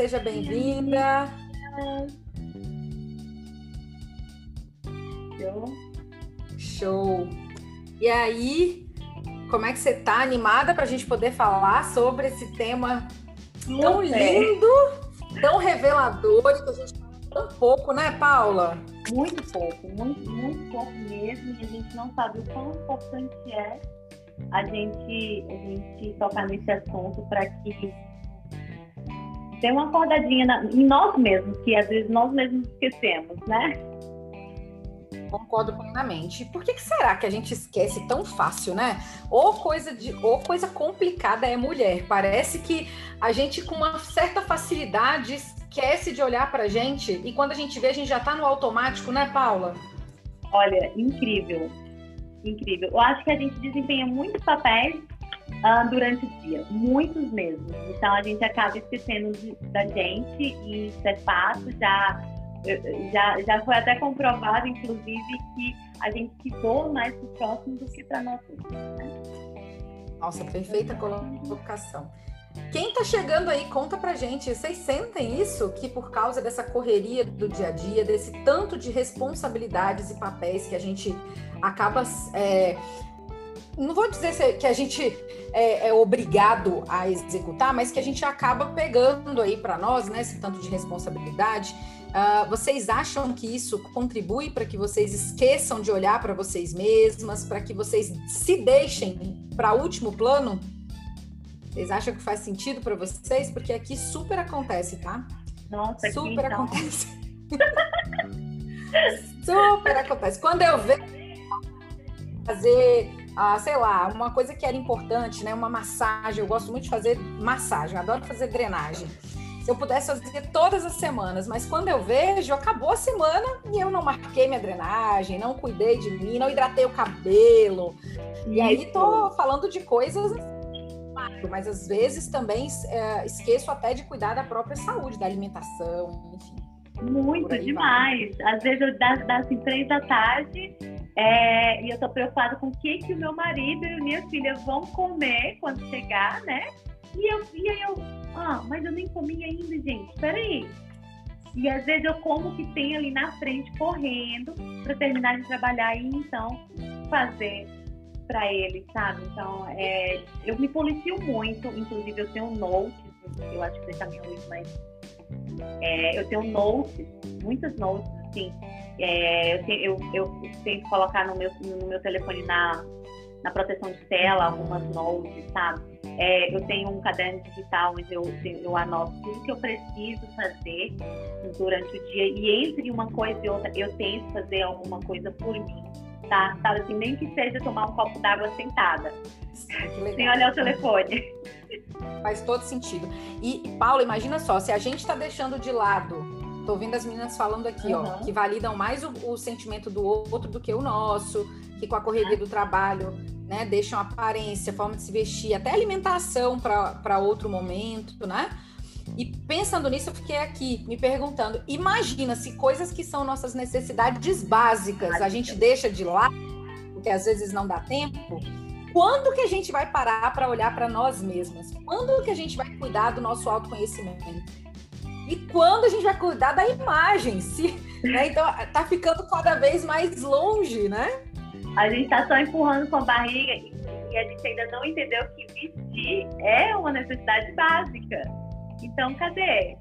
seja bem-vinda. Show. Show. E aí, como é que você tá? Animada para a gente poder falar sobre esse tema tão lindo, tão revelador e que a gente fala tão pouco, né, Paula? Muito pouco, muito, muito pouco mesmo, e a gente não sabe o quão importante é a gente, a gente tocar nesse assunto para que dê uma acordadinha na, em nós mesmos, que às vezes nós mesmos esquecemos, né? Concordo plenamente. Por que, que, será que a gente esquece tão fácil, né? Ou coisa, de, ou coisa complicada é mulher. Parece que a gente, com uma certa facilidade, esquece de olhar pra gente e quando a gente vê, a gente já tá no automático, né, Paula? Olha, incrível. Incrível. Eu acho que a gente desempenha muitos papéis uh, durante o dia, muitos mesmo. Então a gente acaba esquecendo de, da gente e isso é fato, já, já, já foi até comprovado, inclusive, que a gente se doa mais para o próximo do que para nós. Né? Nossa, perfeita colocação. Quem tá chegando aí, conta pra gente. Vocês sentem isso? Que por causa dessa correria do dia a dia, desse tanto de responsabilidades e papéis que a gente acaba é, não vou dizer que a gente é, é, obrigado a executar, mas que a gente acaba pegando aí para nós, né, esse tanto de responsabilidade. Uh, vocês acham que isso contribui para que vocês esqueçam de olhar para vocês mesmas, para que vocês se deixem para último plano? Vocês acham que faz sentido para vocês? Porque aqui super acontece, tá? Nossa, super então. acontece. super acontece. Quando eu vejo fazer ah, sei lá, uma coisa que era importante, né? Uma massagem. Eu gosto muito de fazer massagem, adoro fazer drenagem. Se eu pudesse fazer todas as semanas, mas quando eu vejo, acabou a semana e eu não marquei minha drenagem, não cuidei de mim, não hidratei o cabelo. E aí tô falando de coisas mas às vezes também é, esqueço até de cuidar da própria saúde, da alimentação, enfim. Muito demais. Vai. Às vezes eu das, das assim, três da tarde é, e eu tô preocupada com o que, que o meu marido e minha filha vão comer quando chegar, né? E, eu, e aí eu, ah, mas eu nem comi ainda, gente, peraí. E às vezes eu como o que tem ali na frente, correndo, para terminar de trabalhar e então fazer para ele, sabe? Então, é, eu me policio muito, inclusive eu tenho um note, eu acho que você também ouviu, mas é, eu tenho notes, muitas notes, assim, é, eu, tenho, eu, eu tento colocar no meu, no meu telefone na, na proteção de tela algumas notes, sabe? É, eu tenho um caderno digital onde eu, eu anoto tudo que eu preciso fazer durante o dia e entre uma coisa e outra eu tento fazer alguma coisa por mim, tá? Sabe assim, nem que seja tomar um copo d'água sentada, sem olhar o telefone. Faz todo sentido. E, Paula, imagina só, se a gente está deixando de lado Tô ouvindo as meninas falando aqui, uhum. ó, que validam mais o, o, sentimento do outro do que o nosso, que com a correria do trabalho, né, deixam aparência, forma de se vestir, até alimentação para outro momento, né? E pensando nisso, eu fiquei aqui me perguntando: imagina se coisas que são nossas necessidades básicas a gente deixa de lado, porque às vezes não dá tempo. Quando que a gente vai parar para olhar para nós mesmas? Quando que a gente vai cuidar do nosso autoconhecimento? E quando a gente vai cuidar da imagem? Se, né? Então, tá ficando cada vez mais longe, né? A gente tá só empurrando com a barriga e a gente ainda não entendeu que vestir é uma necessidade básica. Então, cadê?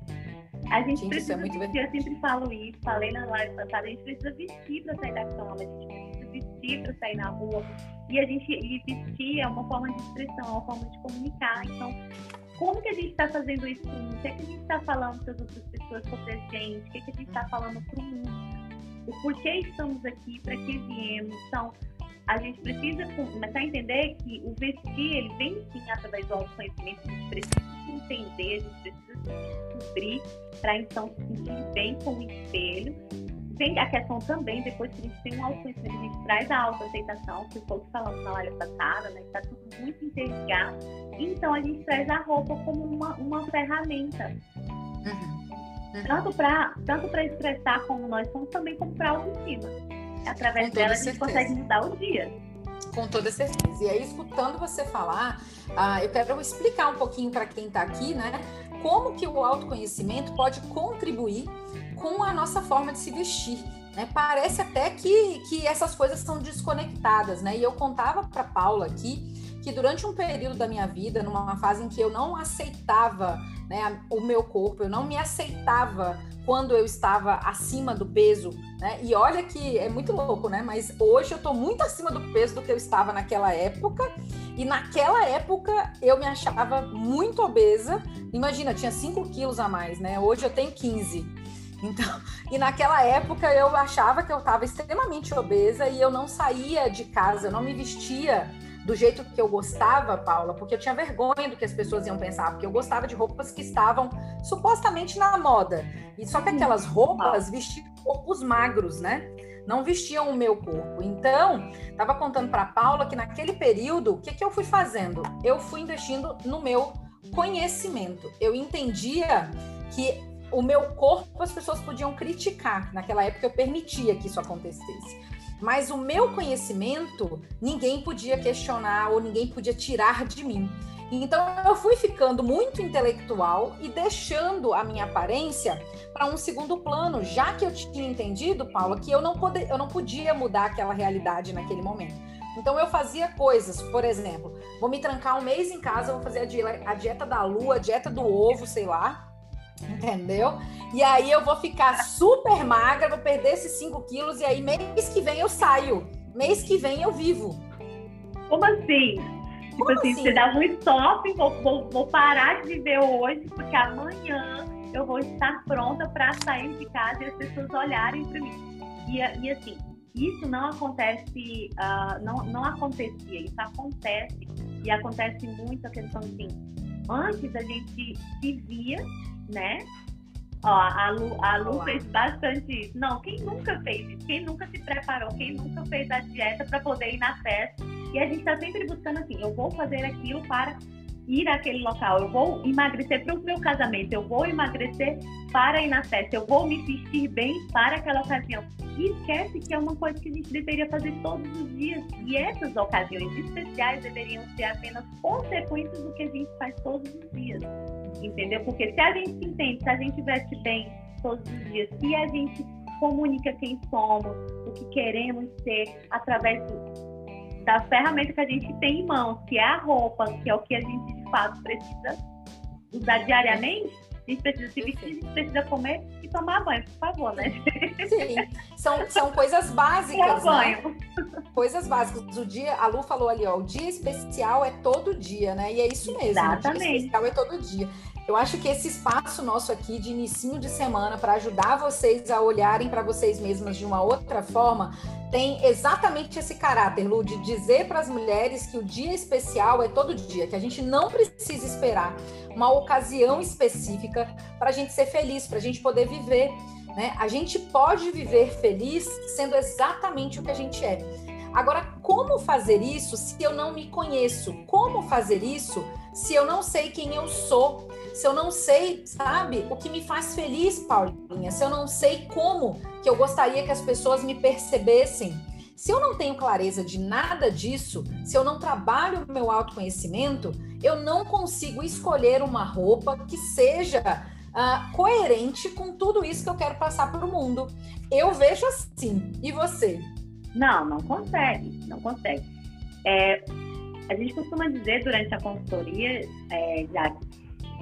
A gente, gente precisa é vestir, eu sempre falo isso, falei na live passada, a gente precisa vestir para sair da cama, a gente precisa vestir para sair na rua. E a gente e vestir é uma forma de expressão, é uma forma de comunicar. Então, como que a gente está fazendo isso o? O que, é que a gente está falando para as outras pessoas sobre a gente? O que, é que a gente está falando para o mundo? O porquê estamos aqui, para que viemos? Então, a gente precisa começar a entender que o vestir, ele vem sim através do autoconhecimento, a gente precisa se entender, a gente precisa se descobrir para então se sentir bem com o espelho tem a questão também, depois que a gente tem um autoconhecimento, a gente traz a autoaceitação, que o que falamos na live passada, né? Que tá tudo muito interligado. Então a gente traz a roupa como uma, uma ferramenta. Uhum. Uhum. Tanto para tanto expressar como nós somos, também como para autoestima. Através dela a gente certeza. consegue mudar o dia. Com toda certeza. E aí, escutando você falar, uh, eu quero explicar um pouquinho para quem está aqui, né? Como que o autoconhecimento pode contribuir com a nossa forma de se vestir. Né? Parece até que, que essas coisas são desconectadas, né? E eu contava para Paula aqui que durante um período da minha vida, numa fase em que eu não aceitava né, o meu corpo, eu não me aceitava quando eu estava acima do peso, né? E olha que é muito louco, né? Mas hoje eu estou muito acima do peso do que eu estava naquela época. E naquela época eu me achava muito obesa. Imagina, tinha 5 quilos a mais, né? Hoje eu tenho 15. Então, e naquela época eu achava que eu estava extremamente obesa e eu não saía de casa, eu não me vestia do jeito que eu gostava, Paula, porque eu tinha vergonha do que as pessoas iam pensar, porque eu gostava de roupas que estavam supostamente na moda. E só que aquelas roupas vestiam corpos magros, né? Não vestiam o meu corpo. Então, estava contando para Paula que naquele período, o que, que eu fui fazendo? Eu fui investindo no meu conhecimento. Eu entendia que o meu corpo as pessoas podiam criticar. Naquela época eu permitia que isso acontecesse. Mas o meu conhecimento ninguém podia questionar ou ninguém podia tirar de mim. Então eu fui ficando muito intelectual e deixando a minha aparência para um segundo plano, já que eu tinha entendido, Paula, que eu não, pode, eu não podia mudar aquela realidade naquele momento. Então eu fazia coisas, por exemplo, vou me trancar um mês em casa, vou fazer a dieta da lua, a dieta do ovo, sei lá, Entendeu? E aí eu vou ficar super magra, vou perder esses 5 quilos, e aí mês que vem eu saio. Mês que vem eu vivo. Como assim? Tipo Como assim, assim, você dá um stop, vou, vou, vou parar de viver hoje, porque amanhã eu vou estar pronta para sair de casa e as pessoas olharem para mim. E, e assim, isso não acontece, uh, não, não acontecia, isso acontece e acontece muito a questão assim. Antes a gente se via né? Ó, a Lu, a Lu fez bastante isso. Não, quem nunca fez isso? Quem nunca se preparou? Quem nunca fez a dieta para poder ir na festa? E a gente está sempre buscando assim, eu vou fazer aquilo para ir àquele local, eu vou emagrecer para o meu casamento, eu vou emagrecer para ir na festa, eu vou me vestir bem para aquela ocasião. E esquece que é uma coisa que a gente deveria fazer todos os dias. E essas ocasiões especiais deveriam ser apenas consequências do que a gente faz todos os dias. Entendeu? Porque se a gente se entende, se a gente veste bem todos os dias, se a gente comunica quem somos, o que queremos ser através do, da ferramenta que a gente tem em mãos, que é a roupa, que é o que a gente de fato precisa usar diariamente, a gente precisa se vestir, a gente precisa comer e tomar banho, por favor, né? Sim, são, são coisas básicas, né? Coisas básicas. O dia, a Lu falou ali, ó, o dia especial é todo dia, né? E é isso mesmo. Exatamente. O dia especial é todo dia. Eu acho que esse espaço nosso aqui de inicinho de semana para ajudar vocês a olharem para vocês mesmas de uma outra forma tem exatamente esse caráter, Lu, de dizer para as mulheres que o dia especial é todo dia, que a gente não precisa esperar uma ocasião específica para a gente ser feliz, para a gente poder viver. Né? A gente pode viver feliz sendo exatamente o que a gente é. Agora, como fazer isso se eu não me conheço? Como fazer isso se eu não sei quem eu sou? Se eu não sei, sabe, o que me faz feliz, Paulinha? Se eu não sei como que eu gostaria que as pessoas me percebessem? Se eu não tenho clareza de nada disso, se eu não trabalho o meu autoconhecimento, eu não consigo escolher uma roupa que seja uh, coerente com tudo isso que eu quero passar para o mundo. Eu vejo assim. E você? Não, não consegue, não consegue. É, a gente costuma dizer durante a consultoria, é,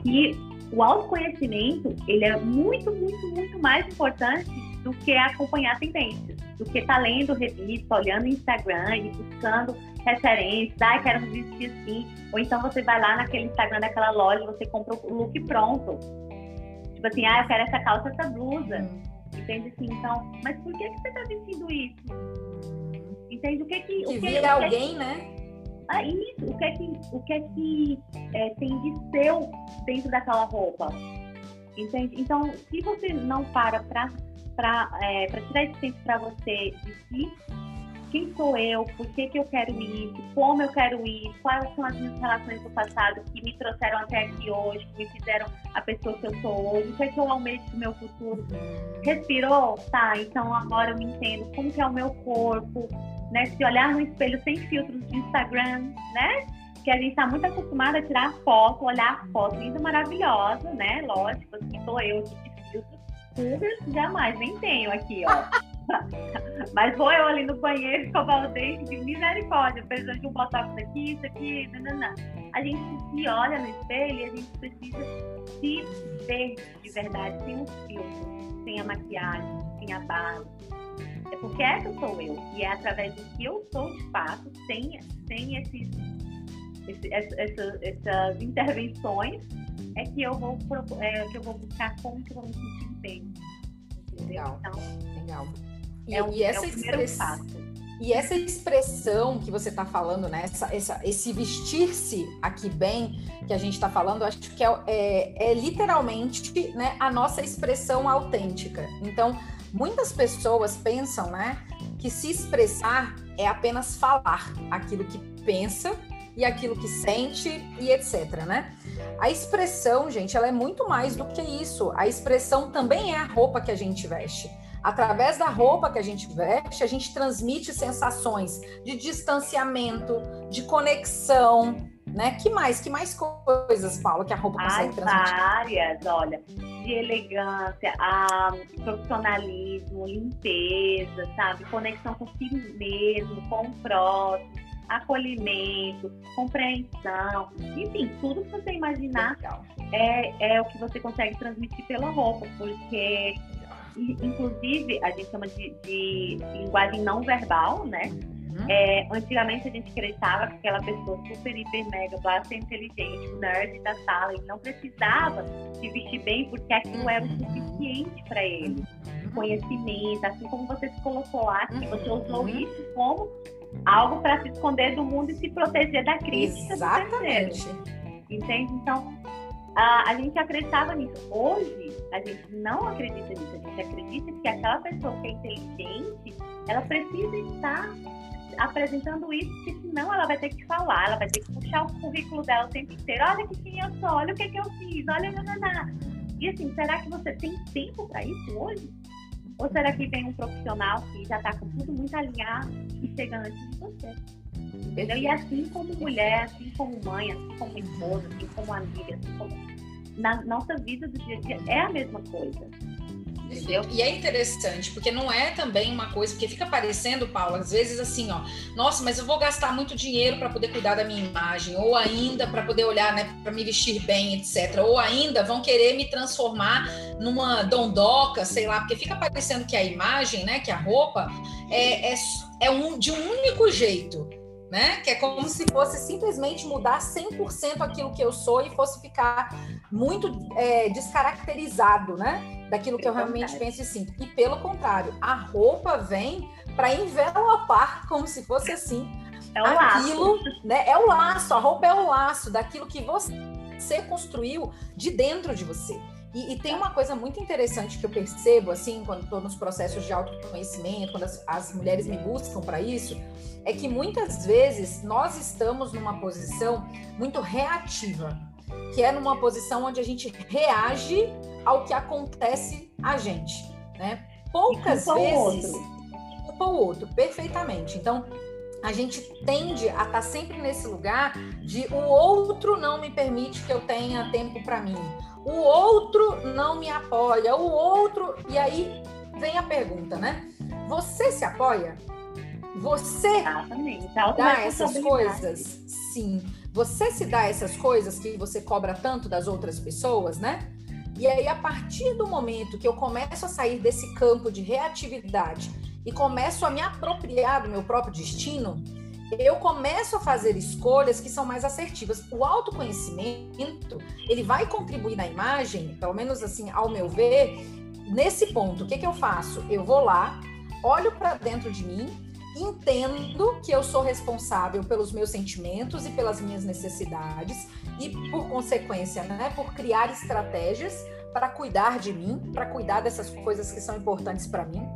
que o autoconhecimento ele é muito, muito, muito mais importante do que acompanhar tendências, do que estar tá lendo revista, olhando Instagram e buscando referências, ah, quero me vestir assim, ou então você vai lá naquele Instagram daquela loja, você compra o look pronto. Tipo assim, ah, eu quero essa calça, essa blusa. Hum. Entende assim? Então, mas por que, que você está vestindo isso? Entende? O que que. Que o que, vira alguém, que... né? Ah, isso. O que é que, o que, é que é, tem de seu dentro daquela roupa? Entende? Então, se você não para para é, tirar esse tempo para você de si, quem sou eu, por que, que eu quero isso, como eu quero ir, quais são as minhas relações do passado que me trouxeram até aqui hoje, que me fizeram a pessoa que eu sou hoje, o que é que eu almejo pro meu futuro. Respirou? Tá, então agora eu me entendo como que é o meu corpo, né? Se olhar no espelho sem filtros de Instagram, né? porque a gente está muito acostumada a tirar foto, olhar foto, linda, maravilhosa, né? Lógico, assim, sou eu que de filtro. Público, jamais, nem tenho aqui, ó. Mas vou eu ali no banheiro escovar o dente de misericórdia, precisando de um botox aqui, isso aqui, nananã. A gente se olha no espelho e a gente precisa se ver de verdade, sem os filtros, sem a maquiagem, sem a base. É porque essa sou eu. E é através do que eu sou de fato, sem, sem esses, esse, essa, essas intervenções, é que eu vou, é, que eu vou buscar como que eu vou me sentir bem. Legal. Então, legal. E, é o, e essa é expressão. E essa expressão que você está falando, né? Essa, essa, esse vestir-se aqui bem que a gente está falando, acho que é, é, é, literalmente né, a nossa expressão autêntica. Então, muitas pessoas pensam, né, que se expressar é apenas falar aquilo que pensa e aquilo que sente e etc, né? A expressão, gente, ela é muito mais do que isso. A expressão também é a roupa que a gente veste. Através da roupa que a gente veste, a gente transmite sensações de distanciamento, de conexão, né? Que mais? Que mais coisas, Paulo, que a roupa consegue Ai, transmitir? Várias, olha, de elegância, a profissionalismo, limpeza, sabe? Conexão consigo mesmo, com o próximo, acolhimento, compreensão, enfim, tudo que você imaginar é, é o que você consegue transmitir pela roupa, porque inclusive, a gente chama de, de linguagem não verbal, né? Uhum. É, antigamente a gente acreditava que aquela pessoa super, hiper, mega, blaster inteligente, nerd da sala, ele não precisava se vestir bem porque aquilo era o uhum. suficiente para ele. Uhum. Conhecimento, assim como você se colocou lá, que você usou isso como algo para se esconder do mundo e se proteger da crítica Exatamente. Entende? Então, a, a gente acreditava nisso. Hoje, a gente não acredita nisso. A gente acredita que aquela pessoa que é inteligente, ela precisa estar apresentando isso, porque senão ela vai ter que falar, ela vai ter que puxar o currículo dela o tempo inteiro. Olha que quem eu sou, olha o que, que eu fiz, olha, nananá. E assim, será que você tem tempo para isso hoje? Ou será que vem um profissional que já está com tudo muito alinhado e chega antes de você? Entendeu? E assim como mulher, assim como mãe, assim como esposa, assim como amiga, assim como na nossa vida do dia a dia é a mesma coisa. Entendeu? E é interessante, porque não é também uma coisa, porque fica parecendo, Paulo, às vezes assim, ó, nossa, mas eu vou gastar muito dinheiro para poder cuidar da minha imagem, ou ainda para poder olhar, né, para me vestir bem, etc. Ou ainda vão querer me transformar numa dondoca, sei lá, porque fica parecendo que a imagem, né, que a roupa é, é, é um, de um único jeito né? Que é como se fosse simplesmente mudar 100% aquilo que eu sou e fosse ficar muito é, descaracterizado, né? Daquilo que eu realmente penso assim. E pelo contrário, a roupa vem para envelopar como se fosse assim. É o aquilo, laço. né? É o laço, a roupa é o laço daquilo que você construiu de dentro de você. E, e, tem uma coisa muito interessante que eu percebo, assim, quando estou nos processos de autoconhecimento, quando as, as mulheres me buscam para isso, é que muitas vezes nós estamos numa posição muito reativa, que é numa posição onde a gente reage ao que acontece a gente, né? Poucas vezes culpa o outro, perfeitamente. Então, a gente tende a estar tá sempre nesse lugar de o outro não me permite que eu tenha tempo para mim. O outro não me apoia, o outro. E aí vem a pergunta, né? Você se apoia? Você Exatamente. dá essas coisas? Sim. Você se dá essas coisas que você cobra tanto das outras pessoas, né? E aí, a partir do momento que eu começo a sair desse campo de reatividade e começo a me apropriar do meu próprio destino, eu começo a fazer escolhas que são mais assertivas. O autoconhecimento, ele vai contribuir na imagem, pelo menos assim, ao meu ver, nesse ponto. O que, que eu faço? Eu vou lá, olho para dentro de mim entendo que eu sou responsável pelos meus sentimentos e pelas minhas necessidades e, por consequência, né, por criar estratégias para cuidar de mim, para cuidar dessas coisas que são importantes para mim.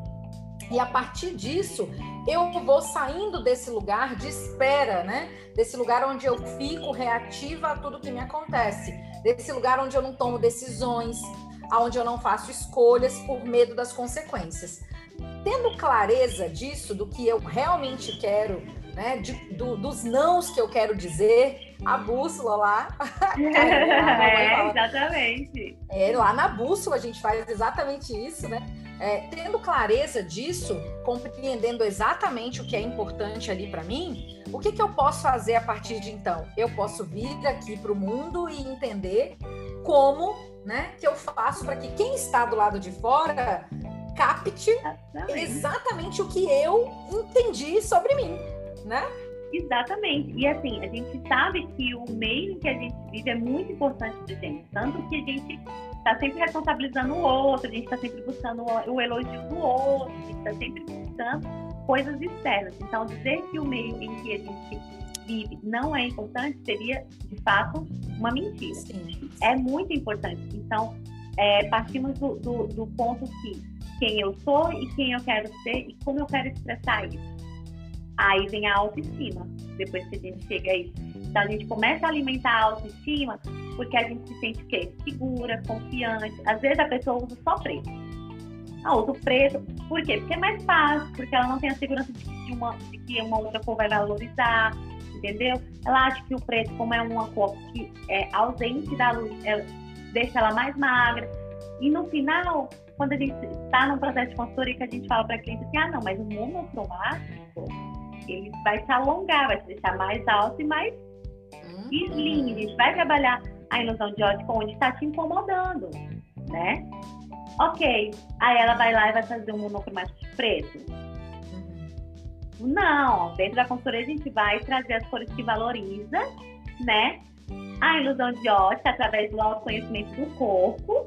E a partir disso, eu vou saindo desse lugar de espera, né? Desse lugar onde eu fico reativa a tudo que me acontece, desse lugar onde eu não tomo decisões, aonde eu não faço escolhas por medo das consequências tendo clareza disso, do que eu realmente quero, né, de, do, dos nãos que eu quero dizer, a bússola lá. é, exatamente. É, lá na bússola a gente faz exatamente isso, né? É, tendo clareza disso, compreendendo exatamente o que é importante ali para mim, o que, que eu posso fazer a partir de então? Eu posso vir aqui para o mundo e entender como né, que eu faço para que quem está do lado de fora capte exatamente. o que eu entendi sobre mim, né? Exatamente. E assim, a gente sabe que o meio em que a gente vive é muito importante pra gente. Tanto que a gente está sempre responsabilizando o outro, a gente está sempre buscando o elogio do outro, a gente está sempre buscando coisas externas. Então, dizer que o meio em que a gente vive não é importante seria, de fato, uma mentira. Sim. É muito importante. Então, é, partimos do, do, do ponto que quem eu sou e quem eu quero ser e como eu quero expressar isso. Aí vem a autoestima, depois que a gente chega a isso. Então a gente começa a alimentar a autoestima porque a gente se sente o quê? Segura, confiante. Às vezes a pessoa usa só preto. A outra preto, por quê? Porque é mais fácil, porque ela não tem a segurança de que uma, de que uma outra cor vai valorizar, entendeu? Ela acha que o preto, como é uma cor que é ausente da luz, ela deixa ela mais magra. E no final, quando a gente está num processo de consultoria que a gente fala para a cliente assim, ah, não, mas o monocromático, ele vai se alongar, vai se deixar mais alto e mais uhum. slim. A gente vai trabalhar a ilusão de ótica onde está te incomodando, né? Ok, aí ela vai lá e vai fazer um monocromático preto. Não, dentro da consultoria a gente vai trazer as cores que valoriza, né? A ilusão de ótica através do autoconhecimento do corpo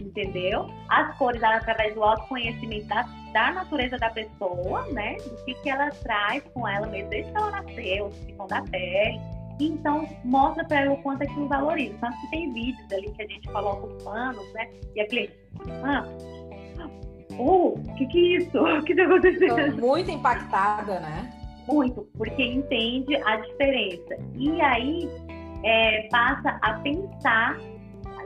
entendeu? As cores através do autoconhecimento da, da natureza da pessoa, né? Do que, que ela traz com ela mesmo desde que ela nasceu, o da pele. Então, mostra para ela o quanto aquilo valoriza. Tanto que tem vídeos ali que a gente coloca os panos, né? E a cliente, ah, o uh, que que é isso? O que está acontecendo? muito impactada, né? Muito, porque entende a diferença. E aí, é, passa a pensar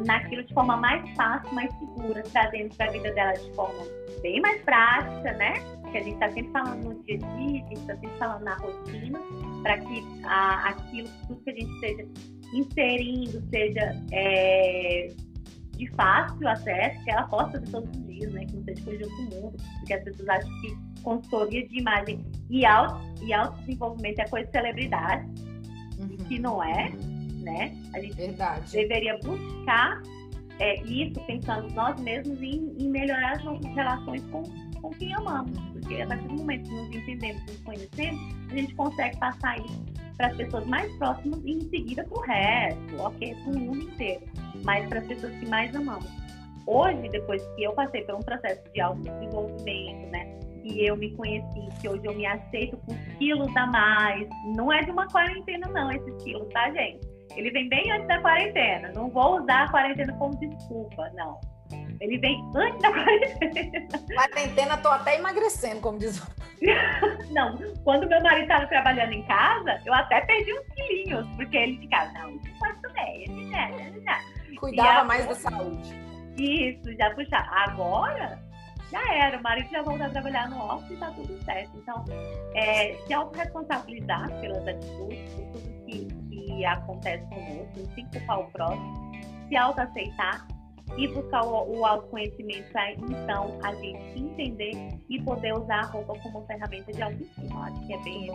naquilo de forma mais fácil, mais segura, trazendo para a vida dela de forma bem mais prática, né? Que a gente está sempre falando no dia a dia, a gente está sempre falando na rotina, para que a, aquilo, tudo que a gente esteja inserindo seja é, de fácil acesso, que ela possa fazer todos os dias, né? Que não seja coisa de outro mundo, porque as pessoas acham que consultoria de imagem e auto, e autodesenvolvimento é coisa de celebridade, uhum. que não é né? A gente Verdade. deveria buscar é, isso pensando nós mesmos em, em, melhorar as nossas relações com, com quem amamos. Porque a partir do momento que nos entendemos, nos conhecemos, a gente consegue passar isso para as pessoas mais próximas e em seguida para o resto, ok? Para o mundo inteiro, mas para as pessoas que mais amamos. Hoje, depois que eu passei por um processo de autodesenvolvimento, né? E eu me conheci, que hoje eu me aceito com quilos a mais. Não é de uma quarentena, não, esses quilos, tá, gente? Ele vem bem antes da quarentena. Não vou usar a quarentena como desculpa, não. Ele vem antes da quarentena. Quarentena, tô até emagrecendo, como diz Não, quando meu marido estava trabalhando em casa, eu até perdi uns quilinhos, porque ele ficava, não, isso pode comer, isso já, já. Cuidava mais da saúde. Isso, já puxar. Agora, já era, o marido já voltou a trabalhar no office e tá tudo certo. Então, é, se autorresponsabilizar pelas atitudes, por tudo que que acontece conosco, sem culpar o próximo, se autoaceitar e buscar o, o autoconhecimento para então a gente entender e poder usar a roupa como ferramenta de autoestima. Acho que é bem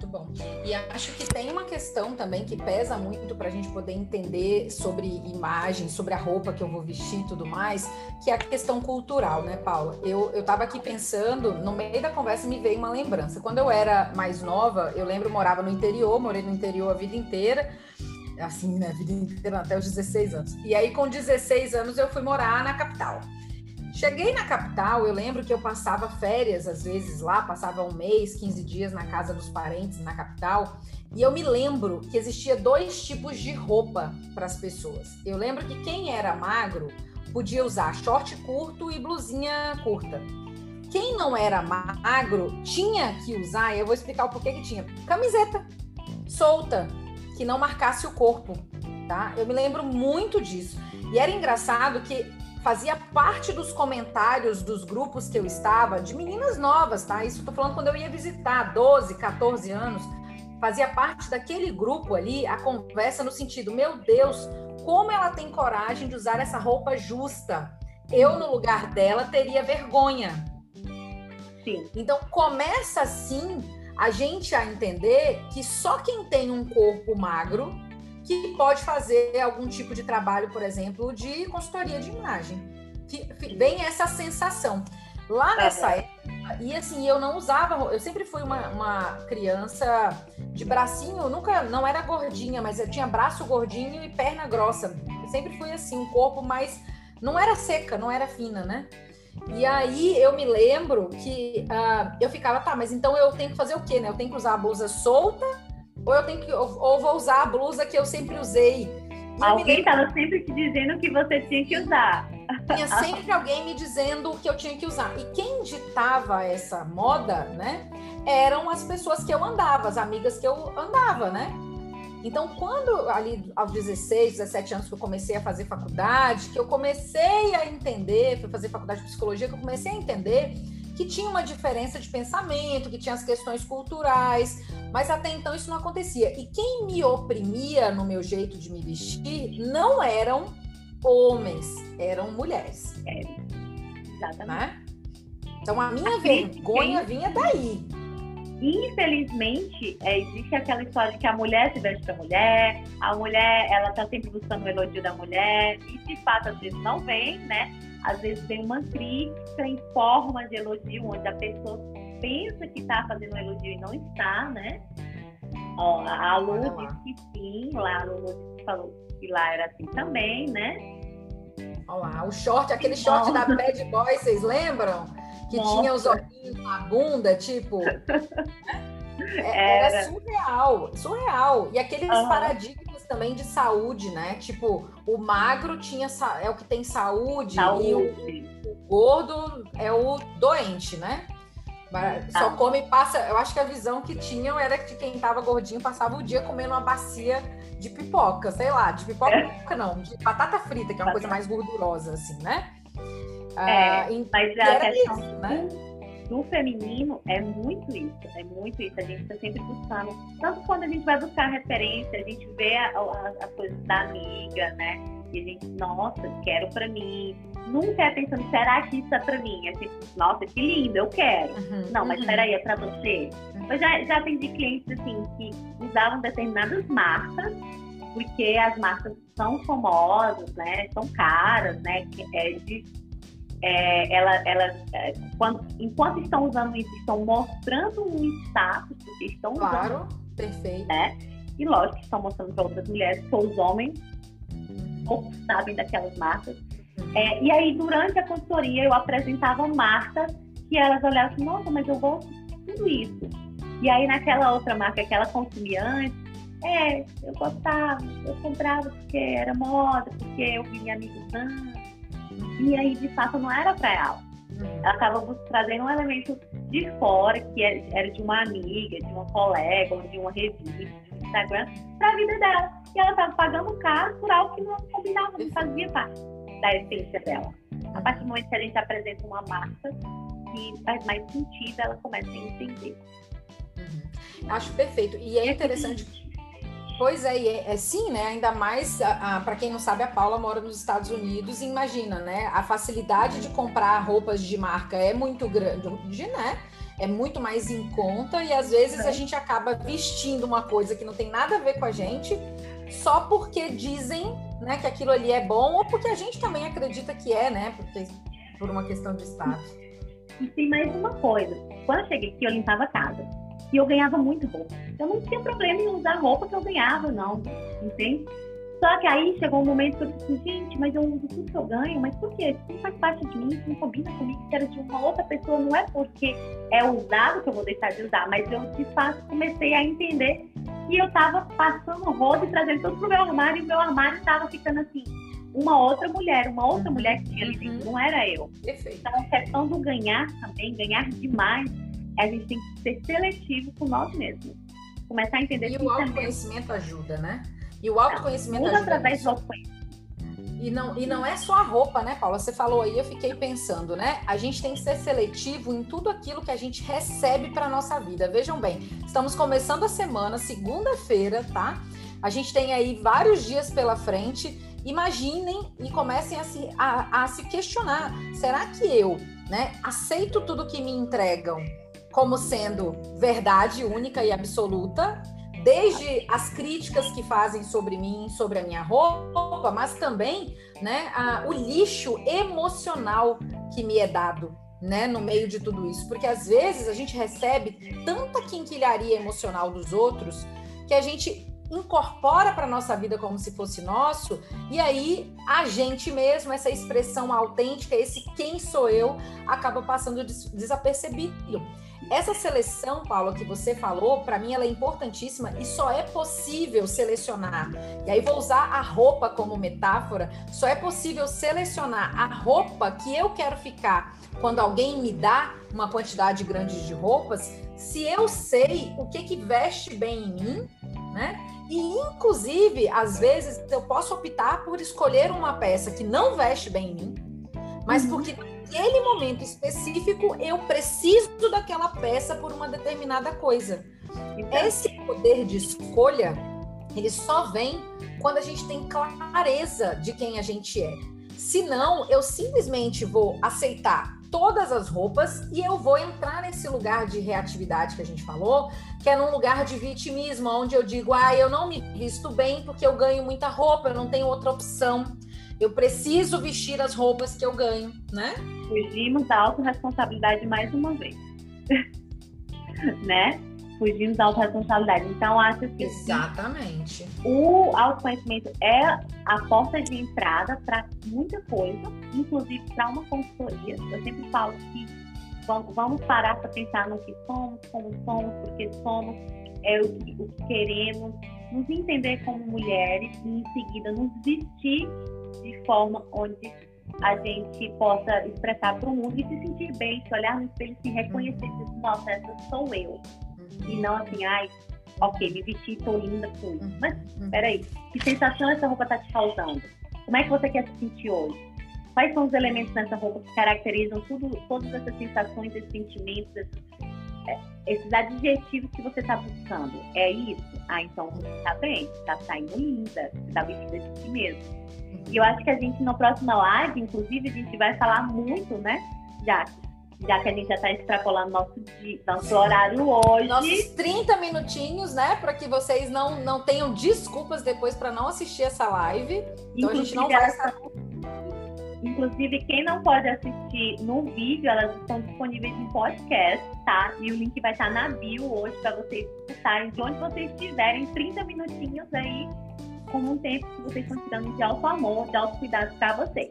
muito bom. E acho que tem uma questão também que pesa muito para a gente poder entender sobre imagem, sobre a roupa que eu vou vestir e tudo mais, que é a questão cultural, né, Paula? Eu, eu tava aqui pensando, no meio da conversa me veio uma lembrança. Quando eu era mais nova, eu lembro, eu morava no interior, morei no interior a vida inteira assim, né, a vida inteira, até os 16 anos. E aí, com 16 anos, eu fui morar na capital. Cheguei na capital, eu lembro que eu passava férias, às vezes lá, passava um mês, 15 dias na casa dos parentes na capital, e eu me lembro que existia dois tipos de roupa para as pessoas. Eu lembro que quem era magro podia usar short curto e blusinha curta. Quem não era magro tinha que usar, eu vou explicar o porquê que tinha, camiseta solta, que não marcasse o corpo, tá? Eu me lembro muito disso. E era engraçado que fazia parte dos comentários dos grupos que eu estava, de meninas novas, tá? Isso tô falando quando eu ia visitar, 12, 14 anos. fazia parte daquele grupo ali, a conversa no sentido, meu Deus, como ela tem coragem de usar essa roupa justa? Eu, no lugar dela, teria vergonha. Sim. Então, começa assim a gente a entender que só quem tem um corpo magro que pode fazer algum tipo de trabalho, por exemplo, de consultoria de imagem. Vem essa sensação. Lá nessa época, e assim, eu não usava, eu sempre fui uma, uma criança de bracinho, nunca, não era gordinha, mas eu tinha braço gordinho e perna grossa. Eu sempre fui assim, um corpo mais, não era seca, não era fina, né? E aí eu me lembro que uh, eu ficava, tá, mas então eu tenho que fazer o quê, né? Eu tenho que usar a blusa solta ou eu tenho que, ou, ou vou usar a blusa que eu sempre usei? Alguém estava sempre te dizendo que você tinha que usar. Tinha sempre alguém me dizendo o que eu tinha que usar. E quem ditava essa moda, né? Eram as pessoas que eu andava, as amigas que eu andava, né? Então, quando ali aos 16, 17 anos que eu comecei a fazer faculdade, que eu comecei a entender, fui fazer faculdade de psicologia, que eu comecei a entender que tinha uma diferença de pensamento, que tinha as questões culturais, mas até então isso não acontecia. E quem me oprimia no meu jeito de me vestir não eram homens, eram mulheres. É, exatamente. Né? Então a minha vergonha vinha daí. Infelizmente, é, existe aquela história de que a mulher se veste para mulher, a mulher ela tá sempre buscando o elogio da mulher, e de fato às vezes não vem, né? Às vezes vem uma crítica em forma de elogio, onde a pessoa pensa que está fazendo um elogio e não está, né? Ó, a Lu disse que sim, lá a Lu falou que lá era assim também, né? Olha lá, o short, aquele short da Bad Boy, vocês lembram? Que Nossa. tinha os na bunda, tipo. É, era, era surreal, surreal. E aqueles uhum. paradigmas também de saúde, né? Tipo, o magro tinha é o que tem saúde, saúde. e o, o gordo é o doente, né? Só come e passa. Eu acho que a visão que tinham era que quem tava gordinho passava o dia comendo uma bacia de pipoca, sei lá, de pipoca é. não, de batata frita, que é uma coisa mais gordurosa, assim, né? É, ah, mas a questão isso, né? Do feminino é muito isso, é muito isso. A gente está sempre buscando, tanto quando a gente vai buscar referência, a gente vê as coisas da amiga, né? E a gente, nossa, quero para mim. Nunca é pensando, será que isso é para mim? É tipo, nossa, que lindo, eu quero. Uhum, não, mas uhum. peraí, é para você. Eu já, já atendi clientes assim que usavam determinadas marcas, porque as marcas são famosas, né? São caras, né? É de, é, ela, ela, é, quando, enquanto estão usando isso, estão mostrando um status, porque estão claro, usando. perfeito. Né? E lógico que estão mostrando para outras mulheres, que os homens pouco sabem daquelas marcas. É, e aí, durante a consultoria, eu apresentava marcas que elas olhavam assim, nossa, mas eu gosto de tudo isso. E aí, naquela outra marca que ela consumia antes, é, eu gostava, eu comprava porque era moda, porque eu vi amiga usando. E aí, de fato, não era para ela. Ela estava trazendo um elemento de fora, que é, era de uma amiga, de uma colega, ou de uma revista, de um Instagram, para a vida dela. E ela estava pagando caro por algo que não combinava, não fazia parte da essência dela. A partir do momento que a gente apresenta uma marca que faz mais sentido, ela começa a entender. Uhum. Acho perfeito. E é interessante. Pois é, é, é, sim, né? Ainda mais para quem não sabe, a Paula mora nos Estados Unidos. E imagina, né? A facilidade de comprar roupas de marca é muito grande, né? É muito mais em conta e às vezes a é. gente acaba vestindo uma coisa que não tem nada a ver com a gente só porque dizem né, que aquilo ali é bom ou porque a gente também acredita que é, né? Porque, por uma questão de status. E tem mais uma coisa. Quando eu cheguei aqui, eu limpava a casa. E eu ganhava muito roupa. Eu não tinha problema em usar roupa que eu ganhava, não. Entende? Só que aí chegou um momento que eu disse assim, gente, mas eu uso tudo que eu ganho, mas por quê? Isso não faz parte de mim, isso não combina comigo, que era de uma outra pessoa, não é porque é usado que eu vou deixar de usar, mas eu de fato comecei a entender que eu estava passando roda e trazendo tudo pro meu armário, e o meu armário estava ficando assim, uma outra mulher, uma outra uhum. mulher que tinha ali dentro, não era eu. Perfeito. Então, a questão do ganhar também, ganhar demais, a gente tem que ser seletivo com nós mesmos. Começar a entender e o autoconhecimento ajuda, né? E o autoconhecimento ajuda. através do autoconhecimento. E não, e não é só a roupa, né, Paula? Você falou aí, eu fiquei pensando, né? A gente tem que ser seletivo em tudo aquilo que a gente recebe para nossa vida. Vejam bem, estamos começando a semana, segunda-feira, tá? A gente tem aí vários dias pela frente. Imaginem e comecem a se, a, a se questionar: será que eu né, aceito tudo que me entregam como sendo verdade única e absoluta? desde as críticas que fazem sobre mim, sobre a minha roupa, mas também né, a, o lixo emocional que me é dado. Né, no meio de tudo isso, porque às vezes a gente recebe tanta quinquilharia emocional dos outros que a gente incorpora para nossa vida como se fosse nosso, e aí a gente mesmo, essa expressão autêntica, esse quem sou eu, acaba passando desapercebido. Essa seleção, Paulo, que você falou, para mim ela é importantíssima e só é possível selecionar. E aí vou usar a roupa como metáfora. Só é possível selecionar a roupa que eu quero ficar quando alguém me dá uma quantidade grande de roupas, se eu sei o que que veste bem em mim, né? E inclusive, às vezes eu posso optar por escolher uma peça que não veste bem em mim, mas uhum. porque naquele momento específico eu preciso daquela peça por uma determinada coisa. Então, Esse poder de escolha, ele só vem quando a gente tem clareza de quem a gente é. Senão, eu simplesmente vou aceitar todas as roupas e eu vou entrar nesse lugar de reatividade que a gente falou, que é num lugar de vitimismo, onde eu digo, ah, eu não me visto bem porque eu ganho muita roupa, eu não tenho outra opção. Eu preciso vestir as roupas que eu ganho, né? Fugimos da autorresponsabilidade mais uma vez. né? Fugimos da autorresponsabilidade. Então, acho que. Exatamente. O autoconhecimento é a porta de entrada para muita coisa, inclusive para uma consultoria. Eu sempre falo que vamos parar para pensar no que somos, como somos, porque somos, é o que, o que queremos, nos entender como mulheres e, em seguida, nos vestir de forma onde a gente possa expressar para o mundo e se sentir bem, se olhar no espelho e se reconhecer, dizer, nossa, essa sou eu. E não assim, ai, ok, me vesti, estou linda com isso. Mas, peraí, que sensação essa roupa está te causando? Como é que você quer se sentir hoje? Quais são os elementos nessa roupa que caracterizam tudo, todas essas sensações, esses sentimentos, esses, é, esses adjetivos que você está buscando? É isso? Ah, então você está bem, está saindo linda, você está vestida de si mesmo. E eu acho que a gente, na próxima live, inclusive, a gente vai falar muito, né, já, já que a gente já está extrapolando nosso, nosso horário hoje. Nossos 30 minutinhos, né, para que vocês não, não tenham desculpas depois para não assistir essa live. Então inclusive, a gente não vai estar... Inclusive, quem não pode assistir no vídeo, elas estão disponíveis em podcast, tá? E o link vai estar na bio hoje para vocês escutarem de onde vocês estiverem, 30 minutinhos aí como um tempo que vocês estão tirando de alto amor, de alto cuidado para vocês.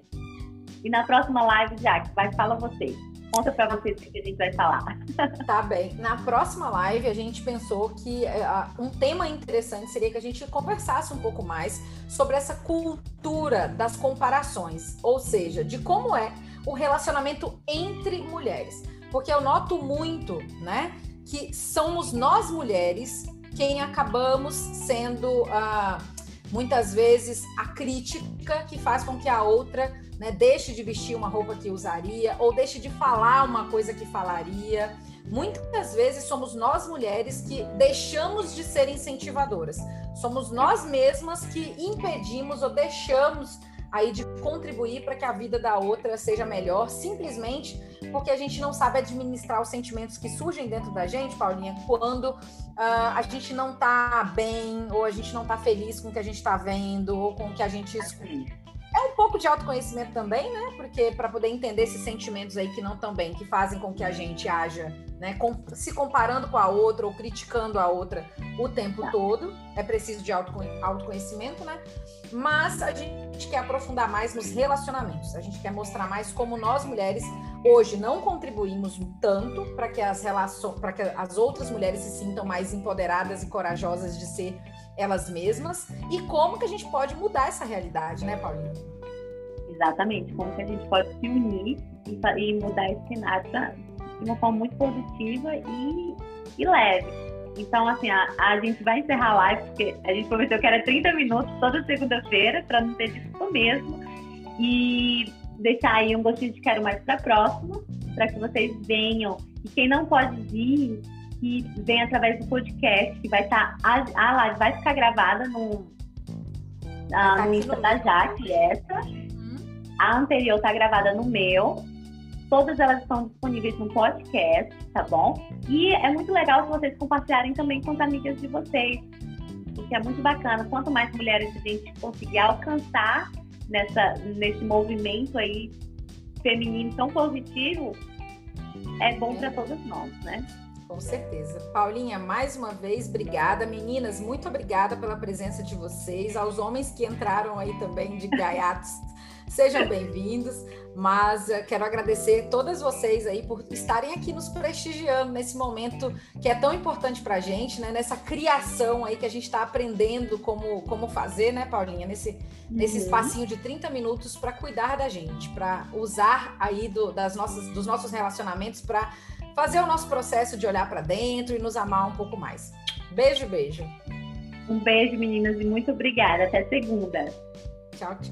E na próxima live, Jack, vai falar vocês. Conta para vocês o que a gente vai falar. Tá bem. Na próxima live, a gente pensou que uh, um tema interessante seria que a gente conversasse um pouco mais sobre essa cultura das comparações, ou seja, de como é o relacionamento entre mulheres. Porque eu noto muito, né, que somos nós mulheres quem acabamos sendo uh, muitas vezes a crítica que faz com que a outra né, deixe de vestir uma roupa que usaria ou deixe de falar uma coisa que falaria. Muitas vezes somos nós mulheres que deixamos de ser incentivadoras. Somos nós mesmas que impedimos ou deixamos aí de contribuir para que a vida da outra seja melhor, simplesmente porque a gente não sabe administrar os sentimentos que surgem dentro da gente, Paulinha, quando uh, a gente não está bem, ou a gente não está feliz com o que a gente está vendo, ou com o que a gente escuta. É um pouco de autoconhecimento também, né? Porque para poder entender esses sentimentos aí que não estão bem, que fazem com que a gente haja, né? Com, se comparando com a outra ou criticando a outra o tempo todo, é preciso de autoconhecimento, né? Mas a gente quer aprofundar mais nos relacionamentos. A gente quer mostrar mais como nós mulheres hoje não contribuímos tanto para que as relações, para que as outras mulheres se sintam mais empoderadas e corajosas de ser elas mesmas e como que a gente pode mudar essa realidade, né, Paulinha? Exatamente, como que a gente pode se unir e, e mudar esse cenário de uma forma muito positiva e, e leve. Então, assim, a, a, gente vai encerrar a live, porque a gente prometeu que era 30 minutos toda segunda-feira, para não ter desculpa mesmo. e deixar aí um gostinho de quero mais para próximo, para que vocês venham. E quem não pode vir, que vem através do podcast, que vai estar. Tá, a, a live vai ficar gravada no, ah, no Insta da Jaque, essa. Uhum. A anterior está gravada no meu. Todas elas estão disponíveis no podcast, tá bom? E é muito legal se vocês compartilharem também com as amigas de vocês. Porque é muito bacana. Quanto mais mulheres a gente conseguir alcançar nessa, nesse movimento aí feminino tão positivo, é bom para todas nós, né? Com certeza. Paulinha, mais uma vez, obrigada. Meninas, muito obrigada pela presença de vocês. Aos homens que entraram aí também de gaiatos, sejam bem-vindos. Mas uh, quero agradecer todas vocês aí por estarem aqui nos prestigiando nesse momento que é tão importante para a gente, né? Nessa criação aí que a gente está aprendendo como, como fazer, né, Paulinha? Nesse, uhum. nesse espacinho de 30 minutos para cuidar da gente, para usar aí do, das nossas, dos nossos relacionamentos para fazer o nosso processo de olhar para dentro e nos amar um pouco mais. Beijo, beijo. Um beijo, meninas, e muito obrigada. Até segunda. Tchau, tchau.